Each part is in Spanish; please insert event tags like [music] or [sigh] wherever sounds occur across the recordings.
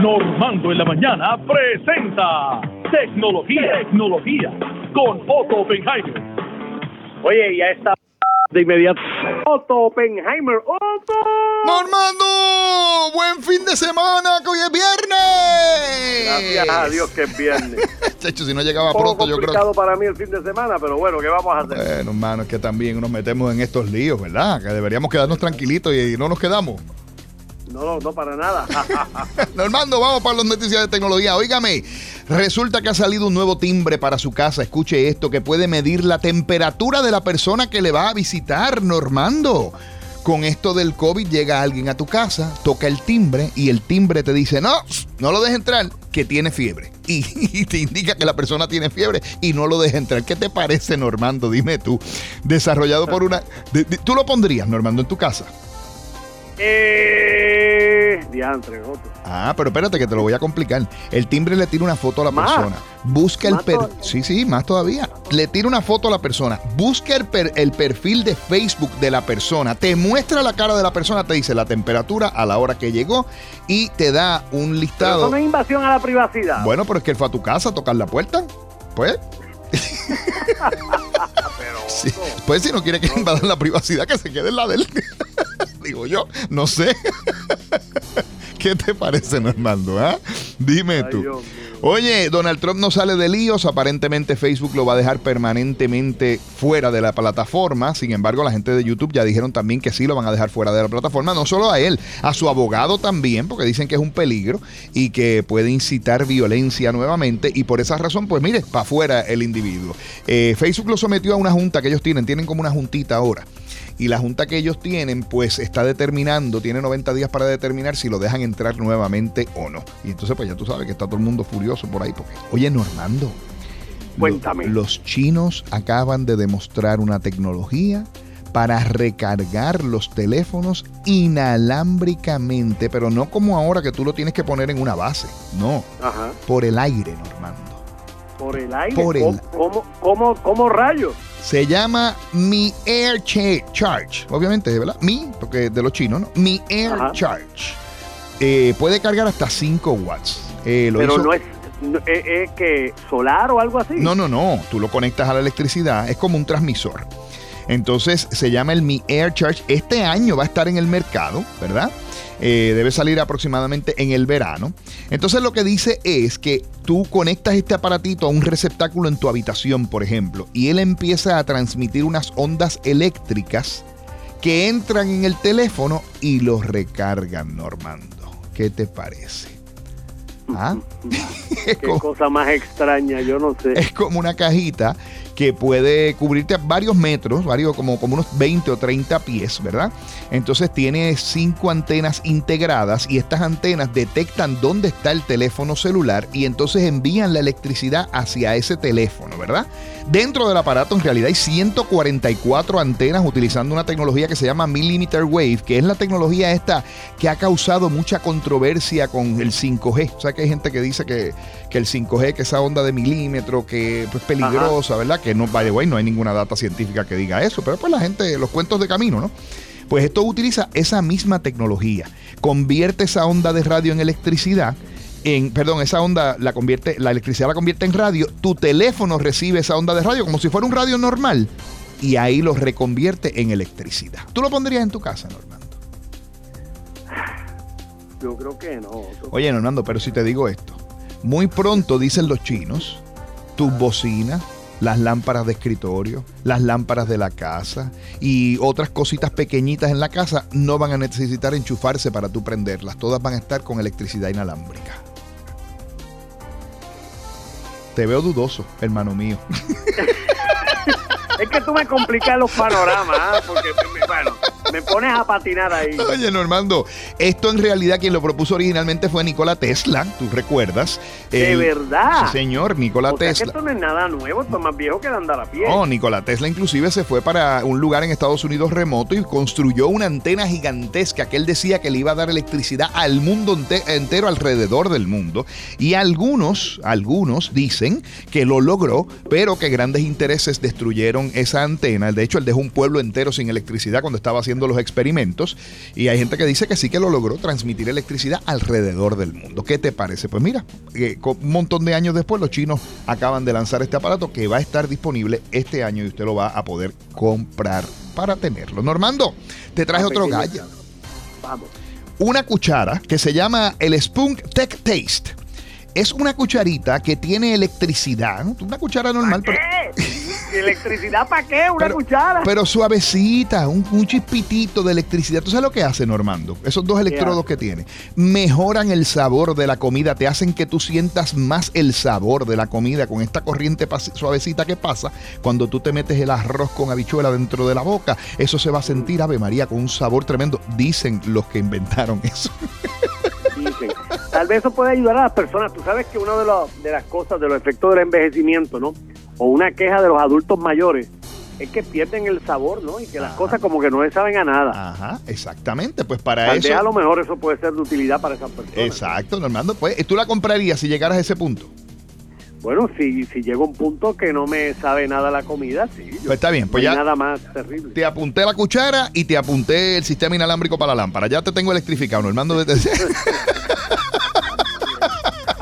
Normando en la mañana presenta Tecnología, Tecnología con Otto Oppenheimer. Oye, ya está de inmediato. Otto Oppenheimer, Otto. Normando, buen fin de semana, que hoy es viernes. Gracias a Dios que es viernes. [laughs] Chacho, si no llegaba poco pronto, yo creo complicado para mí el fin de semana, pero bueno, ¿qué vamos a hacer? Bueno, hermano, es que también nos metemos en estos líos, ¿verdad? Que deberíamos quedarnos tranquilitos y no nos quedamos. No, no, no para nada. [laughs] Normando, vamos para las noticias de tecnología. Óigame, resulta que ha salido un nuevo timbre para su casa. Escuche esto, que puede medir la temperatura de la persona que le va a visitar, Normando. Con esto del COVID llega alguien a tu casa, toca el timbre y el timbre te dice, no, no lo dejes entrar, que tiene fiebre. Y, [laughs] y te indica que la persona tiene fiebre y no lo dejes entrar. ¿Qué te parece, Normando? Dime tú. Desarrollado por una... de- de- ¿Tú lo pondrías, Normando, en tu casa? eh, diantre, Otto. Ah, pero espérate que te lo voy a complicar. El timbre le tira una foto a la Más. persona. Busca el per todavía. Sí, sí, más todavía. Le tira una foto a la persona. Busca el, per- el perfil de Facebook de la persona. Te muestra la cara de la persona, te dice la temperatura a la hora que llegó y te da un Pero listado. eso no es invasión a la privacidad. Bueno, pero es que él fue a tu casa a tocar la puerta. Pues, pero, [laughs] sí. Pues si no quiere que le invadan la privacidad, que se quede en la de él. [laughs] Digo yo, no sé. ¿Qué te parece, Normando? ah? Dime ay, tú. Dios. Oye, Donald Trump no sale de líos. Aparentemente Facebook lo va a dejar permanentemente fuera de la plataforma. Sin embargo, la gente de YouTube ya dijeron también que sí lo van a dejar fuera de la plataforma. No solo a él, a su abogado también, porque dicen que es un peligro y que puede incitar violencia nuevamente. Y por esa razón, pues mire, para afuera el individuo. Eh, Facebook lo sometió a una junta que ellos tienen. Tienen como una juntita ahora. Y la junta que ellos tienen, pues está determinando, tiene 90 días para determinar si lo dejan entrar nuevamente o no. Y entonces, pues ya tú sabes que está todo el mundo furioso por ahí. Porque, oye, Normando, lo- Cuéntame. los chinos acaban de demostrar una tecnología para recargar los teléfonos inalámbricamente, pero no como ahora que tú lo tienes que poner en una base. No, Ajá. por el aire, Normando. Por el aire. Por el- ¿Cómo, cómo, cómo, rayos? Se llama Mi Air Cha- Charge. Obviamente, ¿verdad? Mi, porque de los chinos, ¿no? Mi Air Ajá. Charge. Eh, puede cargar hasta 5 watts. Eh, lo Pero hizo- no es, es, es que solar o algo así. No, no, no. Tú lo conectas a la electricidad. Es como un transmisor. Entonces se llama el Mi Air Charge. Este año va a estar en el mercado, ¿verdad? Eh, debe salir aproximadamente en el verano. Entonces lo que dice es que tú conectas este aparatito a un receptáculo en tu habitación, por ejemplo, y él empieza a transmitir unas ondas eléctricas que entran en el teléfono y los recargan, Normando. ¿Qué te parece? ¿Ah? [laughs] Qué como- cosa más extraña, yo no sé. es como una cajita que puede cubrirte varios metros, varios, como, como unos 20 o 30 pies, ¿verdad? Entonces tiene cinco antenas integradas y estas antenas detectan dónde está el teléfono celular y entonces envían la electricidad hacia ese teléfono, ¿verdad? Dentro del aparato en realidad hay 144 antenas utilizando una tecnología que se llama Millimeter Wave, que es la tecnología esta que ha causado mucha controversia con el 5G. O sea que hay gente que dice que, que el 5G, que esa onda de milímetro, que es peligrosa, ¿verdad? Que no, by the way, no hay ninguna data científica que diga eso, pero pues la gente, los cuentos de camino, ¿no? Pues esto utiliza esa misma tecnología, convierte esa onda de radio en electricidad. En, perdón, esa onda la convierte, la electricidad la convierte en radio, tu teléfono recibe esa onda de radio como si fuera un radio normal y ahí lo reconvierte en electricidad. ¿Tú lo pondrías en tu casa, Normando? Yo creo que no. Oye, Normando, pero si te digo esto, muy pronto dicen los chinos, tus bocinas, las lámparas de escritorio, las lámparas de la casa y otras cositas pequeñitas en la casa no van a necesitar enchufarse para tú prenderlas. Todas van a estar con electricidad inalámbrica. Te veo dudoso, hermano mío. [laughs] Es que tú me complicas los panoramas, ¿ah? porque bueno, me pones a patinar ahí. [laughs] Oye, Normando, esto en realidad quien lo propuso originalmente fue Nikola Tesla, tú recuerdas. De El- verdad. Sí, señor, Nikola o sea que Tesla. esto no es nada nuevo, esto es más viejo que de andar a pie. No, Nikola Tesla inclusive se fue para un lugar en Estados Unidos remoto y construyó una antena gigantesca que él decía que le iba a dar electricidad al mundo ente- entero alrededor del mundo. Y algunos, algunos dicen que lo logró, pero que grandes intereses destruyeron esa antena. De hecho, él dejó un pueblo entero sin electricidad cuando estaba haciendo los experimentos y hay gente que dice que sí que lo logró transmitir electricidad alrededor del mundo. ¿Qué te parece? Pues mira, eh, un montón de años después los chinos acaban de lanzar este aparato que va a estar disponible este año y usted lo va a poder comprar para tenerlo. Normando, te traje otro gallo. Vamos. Una cuchara que se llama el Spunk Tech Taste. Es una cucharita que tiene electricidad, una cuchara normal, pero ¿Electricidad para qué? ¿Una cuchara? Pero suavecita, un, chispitito de electricidad. ¿Tú sabes lo que hace, Normando? Esos dos electrodos que tiene. Mejoran el sabor de la comida, te hacen que tú sientas más el sabor de la comida con esta corriente suavecita que pasa cuando tú te metes el arroz con habichuela dentro de la boca. Eso se va a sentir, Ave María, con un sabor tremendo. Dicen los que inventaron eso. [laughs] Dicen. Tal vez eso puede ayudar a las personas. Tú sabes que una de, de las cosas, de los efectos del envejecimiento, ¿no? O una queja de los adultos mayores es que pierden el sabor, ¿no? Y que las cosas como que no le saben a nada. Ajá, exactamente. Pues para eso. a lo mejor eso puede ser de utilidad para esas personas. Exacto, Normando. Pues, ¿tú la comprarías si llegaras a ese punto? Bueno, si, si llega un punto que no me sabe nada la comida, sí. pues está bien, pues ya. Nada más terrible. Te apunté la cuchara y te apunté el sistema inalámbrico para la lámpara. Ya te tengo electrificado, Normando. De... [laughs]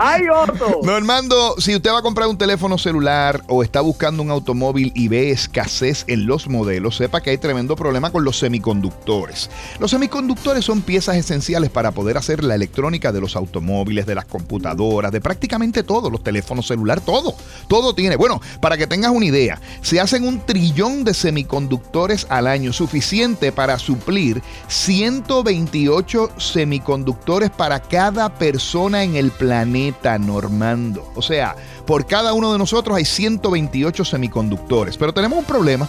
¡Ay, Otto! Normando, si usted va a comprar un teléfono celular o está buscando un automóvil y ve escasez en los modelos, sepa que hay tremendo problema con los semiconductores. Los semiconductores son piezas esenciales para poder hacer la electrónica de los automóviles, de las computadoras, de prácticamente todo, los teléfonos celular, todo. Todo tiene. Bueno, para que tengas una idea, se hacen un trillón de semiconductores al año, suficiente para suplir 128 semiconductores para cada persona en el planeta Normando. O sea, por cada uno de nosotros hay 128 semiconductores. Pero tenemos un problema.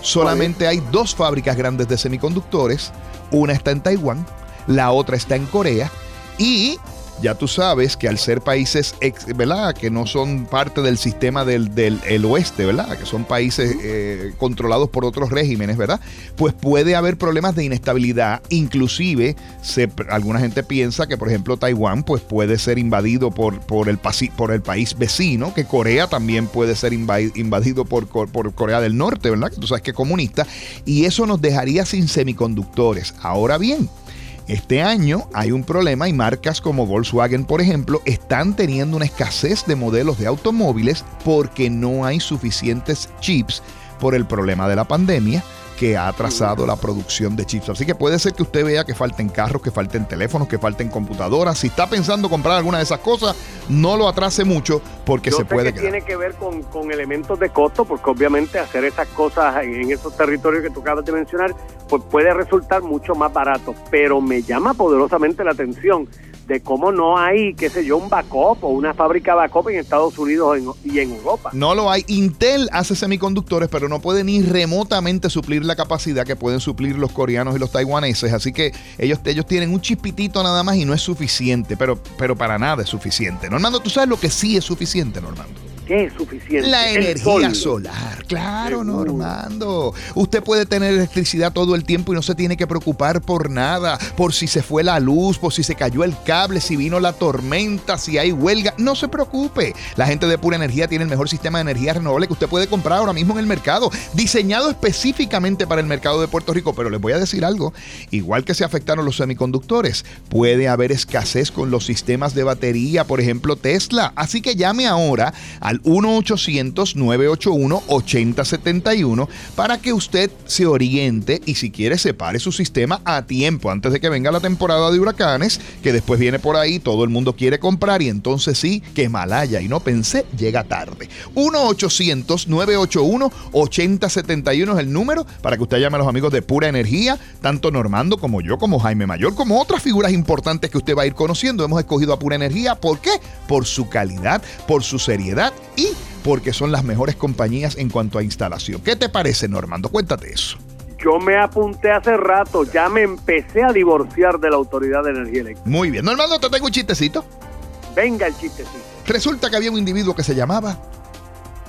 Solamente hay dos fábricas grandes de semiconductores. Una está en Taiwán, la otra está en Corea. Y ya tú sabes que al ser países, ¿verdad? Que no son parte del sistema del, oeste, ¿verdad? Que son países eh, controlados por otros regímenes, ¿verdad? Pues puede haber problemas de inestabilidad. Inclusive, se, alguna gente piensa que, por ejemplo, Taiwán pues puede ser invadido por, por, el, por el país vecino, que Corea también puede ser invadido por, por Corea del Norte, ¿verdad? Que tú sabes que es comunista. Y eso nos dejaría sin semiconductores. Ahora bien, este año hay un problema y marcas como Volkswagen, por ejemplo, están teniendo una escasez de modelos de automóviles porque no hay suficientes chips por el problema de la pandemia que ha atrasado la producción de chips. Así que puede ser que usted vea que falten carros, que falten teléfonos, que falten computadoras. Si está pensando comprar alguna de esas cosas, no lo atrase mucho porque se puede que tiene que ver con, elementos de costo, porque obviamente hacer esas cosas en esos territorios que tú acabas de mencionar, pues puede resultar mucho más barato. Pero me llama poderosamente la atención de cómo no hay, qué sé yo, un backup o una fábrica backup en Estados Unidos y en Europa. No lo hay. Intel hace semiconductores, pero no puede ni remotamente suplir la capacidad que pueden suplir los coreanos y los taiwaneses. Así que ellos, ellos tienen un chispitito nada más y no es suficiente, pero, pero para nada es suficiente. Normando, ¿tú sabes lo que sí es suficiente, Normando? ¿Qué es suficiente? La energía solar, claro, Normando. Usted puede tener electricidad todo el tiempo y no se tiene que preocupar por nada, por si se fue la luz, por si se cayó el cable, si vino la tormenta, si hay huelga. No se preocupe. La gente de Pura Energía tiene el mejor sistema de energía renovable que usted puede comprar ahora mismo en el mercado, diseñado específicamente para el mercado de Puerto Rico. Pero les voy a decir algo, igual que se afectaron los semiconductores, puede haber escasez con los sistemas de batería, por ejemplo Tesla. Así que llame ahora al 1-800-981-8071 para que usted se oriente y si quiere separe su sistema a tiempo antes de que venga la temporada de huracanes, que después viene por ahí, todo el mundo quiere comprar y entonces sí, que Malaya y no pensé, llega tarde. 1-800-981-8071 es el número para que usted llame a los amigos de Pura Energía, tanto Normando como yo, como Jaime Mayor, como otras figuras importantes que usted va a ir conociendo. Hemos escogido a Pura Energía, ¿por qué? Por su calidad, por su seriedad y porque son las mejores compañías en cuanto a instalación. ¿Qué te parece, Normando? Cuéntate eso. Yo me apunté hace rato, ya me empecé a divorciar de la Autoridad de Energía Eléctrica. Muy bien. Normando, te tengo un chistecito. Venga el chistecito. Resulta que había un individuo que se llamaba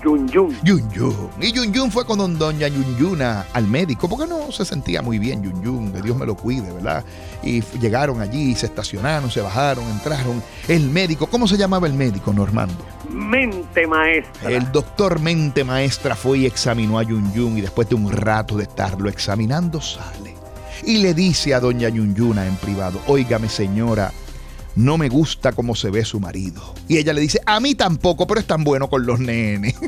Yun Yun. Yun Yun. Y Yun Yun fue con doña Yun Yuna al médico porque no se sentía muy bien Yun Yun, que Dios me lo cuide, ¿verdad? Y llegaron allí, se estacionaron, se bajaron, entraron. El médico, ¿cómo se llamaba el médico, Normando? Mente Maestra. El doctor Mente Maestra fue y examinó a Yun Yun y después de un rato de estarlo examinando sale y le dice a doña Yunyuna en privado, óigame señora, no me gusta cómo se ve su marido. Y ella le dice, a mí tampoco, pero es tan bueno con los nenes. [laughs]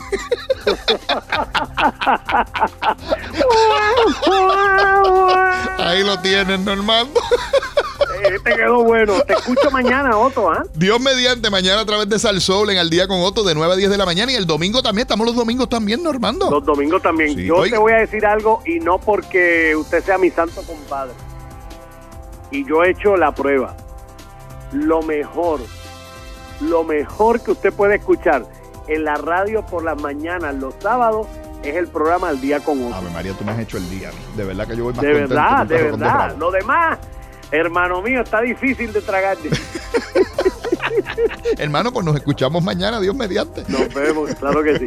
Ahí lo tienen, Normando. Eh, te quedó bueno. Te escucho mañana, Otto, ¿ah? Dios mediante, mañana a través de Salsol en Al Día con Otto de 9 a 10 de la mañana y el domingo también. Estamos los domingos también, Normando. Los domingos también. Sí, Yo oiga. te voy a decir algo y no porque usted sea mi santo compadre. Y yo he hecho la prueba. Lo mejor, lo mejor que usted puede escuchar en la radio por las mañanas, los sábados, es el programa Al Día con. Ave María, tú me has hecho el día. De verdad que yo voy más De contento verdad, de verdad. Lo demás, hermano mío, está difícil de tragar. [laughs] Hermano, pues nos escuchamos mañana, Dios mediante. Nos vemos, claro que sí.